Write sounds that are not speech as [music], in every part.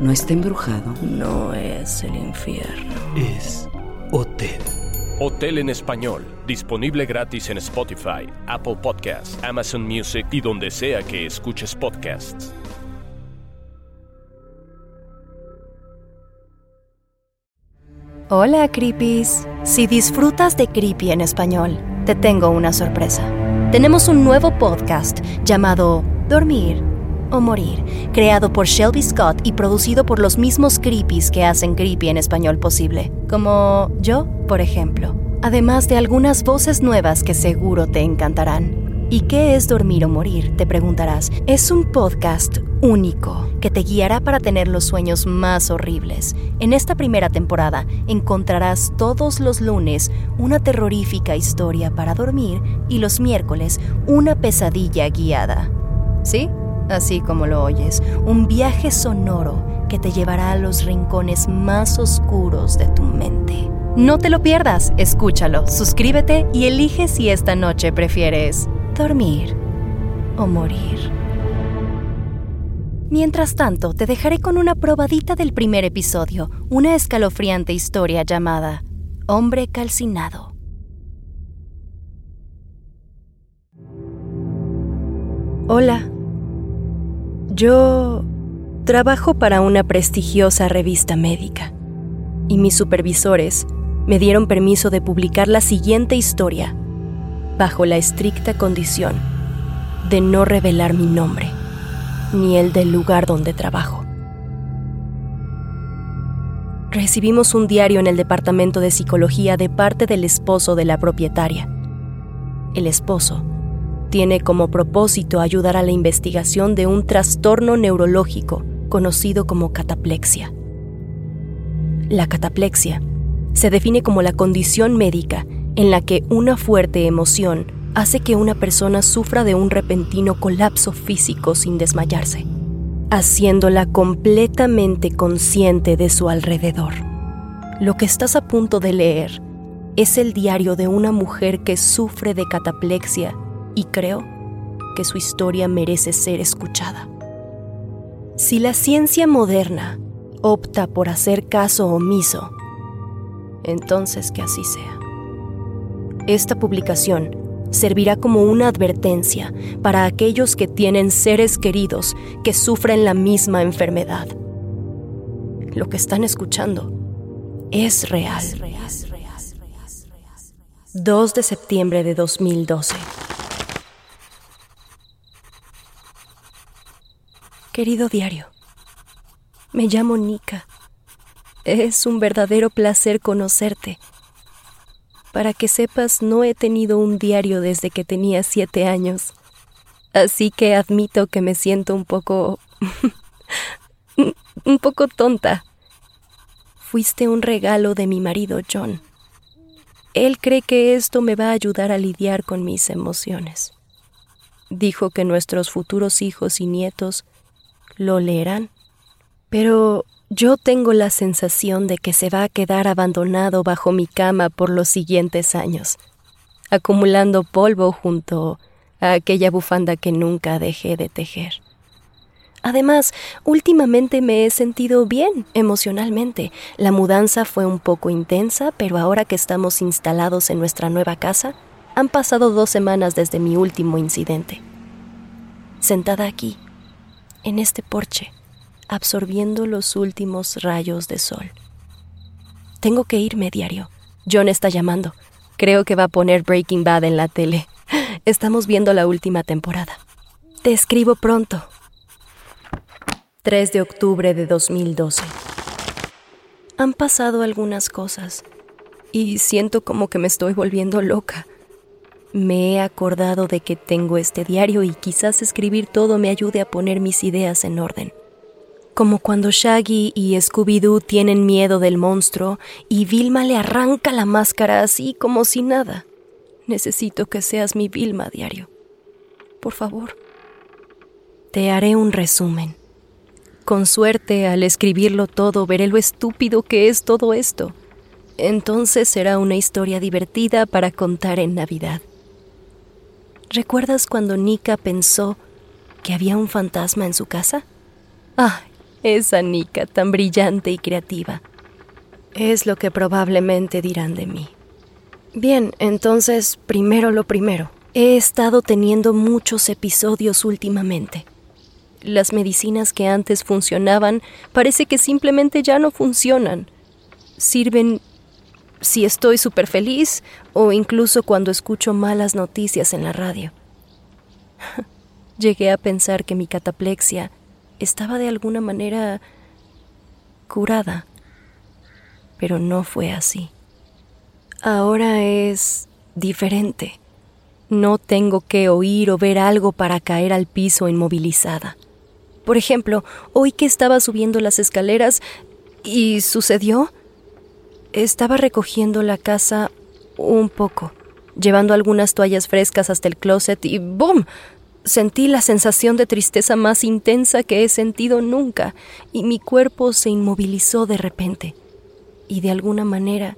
No está embrujado. No es el infierno. Es Hotel. Hotel en español. Disponible gratis en Spotify, Apple Podcasts, Amazon Music y donde sea que escuches podcasts. Hola, Creepies. Si disfrutas de Creepy en español, te tengo una sorpresa. Tenemos un nuevo podcast llamado Dormir o Morir, creado por Shelby Scott y producido por los mismos Creepies que hacen Creepy en español posible, como yo, por ejemplo. Además de algunas voces nuevas que seguro te encantarán. ¿Y qué es dormir o morir? Te preguntarás. Es un podcast único que te guiará para tener los sueños más horribles. En esta primera temporada encontrarás todos los lunes una terrorífica historia para dormir y los miércoles una pesadilla guiada. ¿Sí? Así como lo oyes, un viaje sonoro que te llevará a los rincones más oscuros de tu mente. No te lo pierdas, escúchalo, suscríbete y elige si esta noche prefieres dormir o morir. Mientras tanto, te dejaré con una probadita del primer episodio, una escalofriante historia llamada Hombre Calcinado. Hola, yo trabajo para una prestigiosa revista médica y mis supervisores me dieron permiso de publicar la siguiente historia bajo la estricta condición de no revelar mi nombre ni el del lugar donde trabajo. Recibimos un diario en el departamento de psicología de parte del esposo de la propietaria. El esposo tiene como propósito ayudar a la investigación de un trastorno neurológico conocido como cataplexia. La cataplexia se define como la condición médica en la que una fuerte emoción hace que una persona sufra de un repentino colapso físico sin desmayarse, haciéndola completamente consciente de su alrededor. Lo que estás a punto de leer es el diario de una mujer que sufre de cataplexia y creo que su historia merece ser escuchada. Si la ciencia moderna opta por hacer caso omiso, entonces que así sea. Esta publicación servirá como una advertencia para aquellos que tienen seres queridos que sufren la misma enfermedad. Lo que están escuchando es real. 2 de septiembre de 2012. Querido diario, me llamo Nika. Es un verdadero placer conocerte. Para que sepas, no he tenido un diario desde que tenía siete años. Así que admito que me siento un poco... [laughs] un poco tonta. Fuiste un regalo de mi marido John. Él cree que esto me va a ayudar a lidiar con mis emociones. Dijo que nuestros futuros hijos y nietos lo leerán. Pero yo tengo la sensación de que se va a quedar abandonado bajo mi cama por los siguientes años, acumulando polvo junto a aquella bufanda que nunca dejé de tejer. Además, últimamente me he sentido bien emocionalmente. La mudanza fue un poco intensa, pero ahora que estamos instalados en nuestra nueva casa, han pasado dos semanas desde mi último incidente. Sentada aquí, en este porche, absorbiendo los últimos rayos de sol. Tengo que irme diario. John está llamando. Creo que va a poner Breaking Bad en la tele. Estamos viendo la última temporada. Te escribo pronto. 3 de octubre de 2012. Han pasado algunas cosas y siento como que me estoy volviendo loca. Me he acordado de que tengo este diario y quizás escribir todo me ayude a poner mis ideas en orden. Como cuando Shaggy y Scooby-Doo tienen miedo del monstruo y Vilma le arranca la máscara así como si nada. Necesito que seas mi Vilma diario. Por favor. Te haré un resumen. Con suerte, al escribirlo todo, veré lo estúpido que es todo esto. Entonces será una historia divertida para contar en Navidad. ¿Recuerdas cuando Nika pensó que había un fantasma en su casa? Ah, esa Nika tan brillante y creativa. Es lo que probablemente dirán de mí. Bien, entonces, primero lo primero. He estado teniendo muchos episodios últimamente. Las medicinas que antes funcionaban parece que simplemente ya no funcionan. Sirven si estoy súper feliz o incluso cuando escucho malas noticias en la radio. [laughs] Llegué a pensar que mi cataplexia estaba de alguna manera curada, pero no fue así. Ahora es diferente. No tengo que oír o ver algo para caer al piso inmovilizada. Por ejemplo, hoy que estaba subiendo las escaleras y sucedió, estaba recogiendo la casa un poco, llevando algunas toallas frescas hasta el closet y ¡boom! Sentí la sensación de tristeza más intensa que he sentido nunca y mi cuerpo se inmovilizó de repente. Y de alguna manera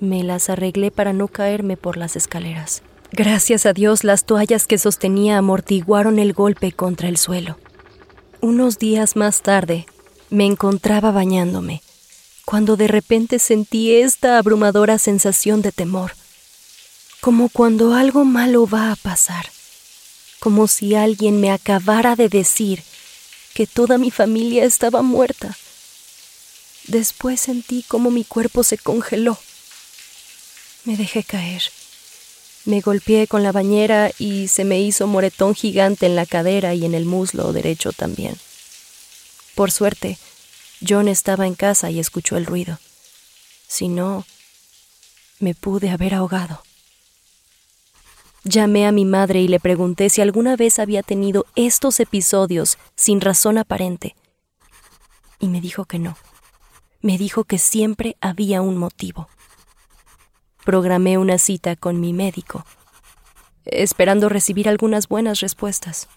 me las arreglé para no caerme por las escaleras. Gracias a Dios las toallas que sostenía amortiguaron el golpe contra el suelo. Unos días más tarde, me encontraba bañándome, cuando de repente sentí esta abrumadora sensación de temor, como cuando algo malo va a pasar, como si alguien me acabara de decir que toda mi familia estaba muerta. Después sentí como mi cuerpo se congeló. Me dejé caer. Me golpeé con la bañera y se me hizo moretón gigante en la cadera y en el muslo derecho también. Por suerte, John estaba en casa y escuchó el ruido. Si no, me pude haber ahogado. Llamé a mi madre y le pregunté si alguna vez había tenido estos episodios sin razón aparente. Y me dijo que no. Me dijo que siempre había un motivo programé una cita con mi médico, esperando recibir algunas buenas respuestas,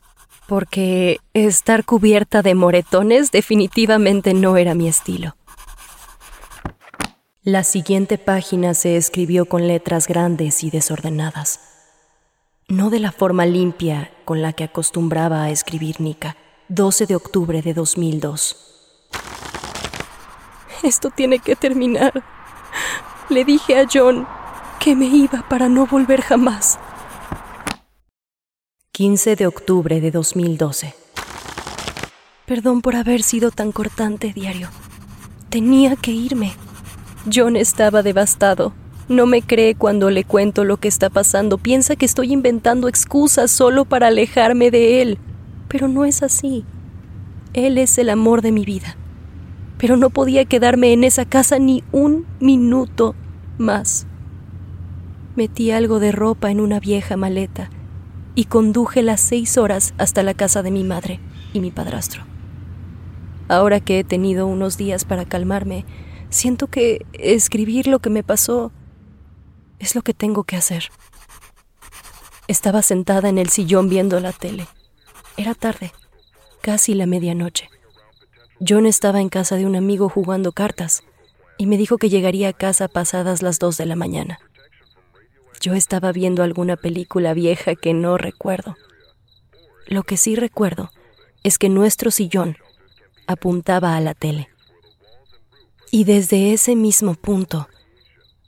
porque estar cubierta de moretones definitivamente no era mi estilo. La siguiente página se escribió con letras grandes y desordenadas, no de la forma limpia con la que acostumbraba a escribir Nika. 12 de octubre de 2002. Esto tiene que terminar. Le dije a John que me iba para no volver jamás. 15 de octubre de 2012. Perdón por haber sido tan cortante, diario. Tenía que irme. John estaba devastado. No me cree cuando le cuento lo que está pasando. Piensa que estoy inventando excusas solo para alejarme de él. Pero no es así. Él es el amor de mi vida. Pero no podía quedarme en esa casa ni un minuto más. Metí algo de ropa en una vieja maleta y conduje las seis horas hasta la casa de mi madre y mi padrastro. Ahora que he tenido unos días para calmarme, siento que escribir lo que me pasó es lo que tengo que hacer. Estaba sentada en el sillón viendo la tele. Era tarde, casi la medianoche. John estaba en casa de un amigo jugando cartas y me dijo que llegaría a casa pasadas las dos de la mañana. Yo estaba viendo alguna película vieja que no recuerdo. Lo que sí recuerdo es que nuestro sillón apuntaba a la tele. Y desde ese mismo punto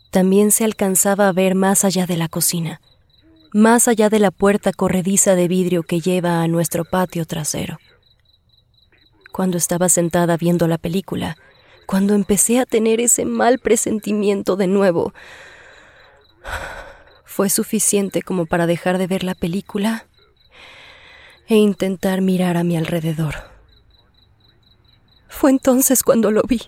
también se alcanzaba a ver más allá de la cocina, más allá de la puerta corrediza de vidrio que lleva a nuestro patio trasero. Cuando estaba sentada viendo la película, cuando empecé a tener ese mal presentimiento de nuevo, fue suficiente como para dejar de ver la película e intentar mirar a mi alrededor. Fue entonces cuando lo vi.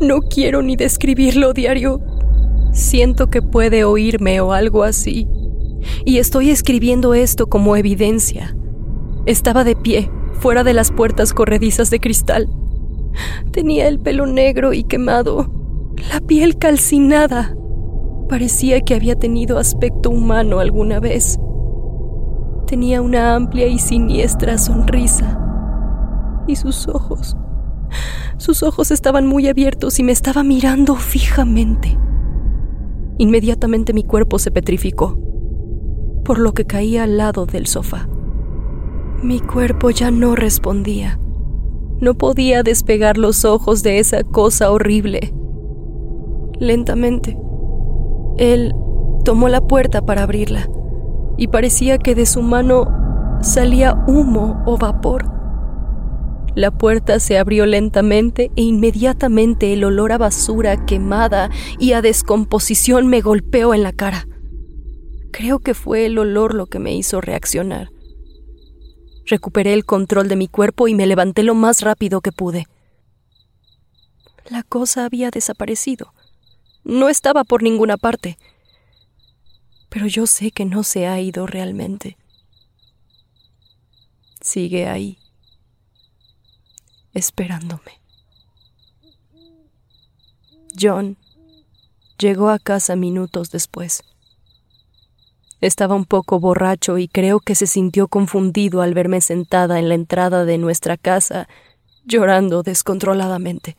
No quiero ni describirlo diario. Siento que puede oírme o algo así. Y estoy escribiendo esto como evidencia. Estaba de pie, fuera de las puertas corredizas de cristal. Tenía el pelo negro y quemado, la piel calcinada. Parecía que había tenido aspecto humano alguna vez. Tenía una amplia y siniestra sonrisa. Y sus ojos. Sus ojos estaban muy abiertos y me estaba mirando fijamente. Inmediatamente mi cuerpo se petrificó, por lo que caí al lado del sofá. Mi cuerpo ya no respondía. No podía despegar los ojos de esa cosa horrible. Lentamente, él tomó la puerta para abrirla y parecía que de su mano salía humo o vapor. La puerta se abrió lentamente e inmediatamente el olor a basura quemada y a descomposición me golpeó en la cara. Creo que fue el olor lo que me hizo reaccionar. Recuperé el control de mi cuerpo y me levanté lo más rápido que pude. La cosa había desaparecido. No estaba por ninguna parte. Pero yo sé que no se ha ido realmente. Sigue ahí esperándome. John llegó a casa minutos después. Estaba un poco borracho y creo que se sintió confundido al verme sentada en la entrada de nuestra casa, llorando descontroladamente.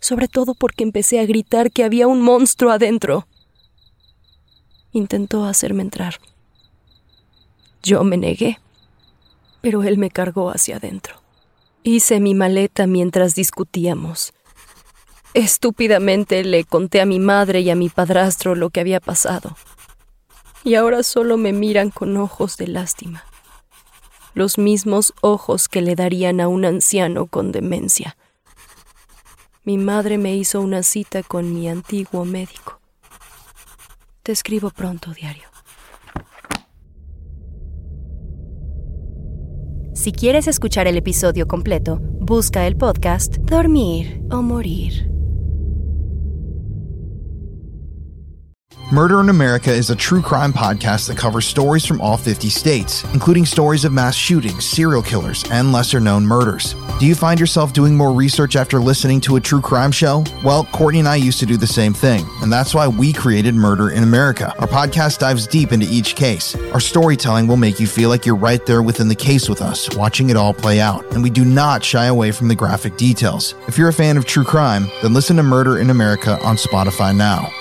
Sobre todo porque empecé a gritar que había un monstruo adentro. Intentó hacerme entrar. Yo me negué, pero él me cargó hacia adentro. Hice mi maleta mientras discutíamos. Estúpidamente le conté a mi madre y a mi padrastro lo que había pasado. Y ahora solo me miran con ojos de lástima. Los mismos ojos que le darían a un anciano con demencia. Mi madre me hizo una cita con mi antiguo médico. Te escribo pronto, diario. Si quieres escuchar el episodio completo, busca el podcast Dormir o Morir. Murder in America is a true crime podcast that covers stories from all 50 states, including stories of mass shootings, serial killers, and lesser known murders. Do you find yourself doing more research after listening to a true crime show? Well, Courtney and I used to do the same thing, and that's why we created Murder in America. Our podcast dives deep into each case. Our storytelling will make you feel like you're right there within the case with us, watching it all play out, and we do not shy away from the graphic details. If you're a fan of true crime, then listen to Murder in America on Spotify now.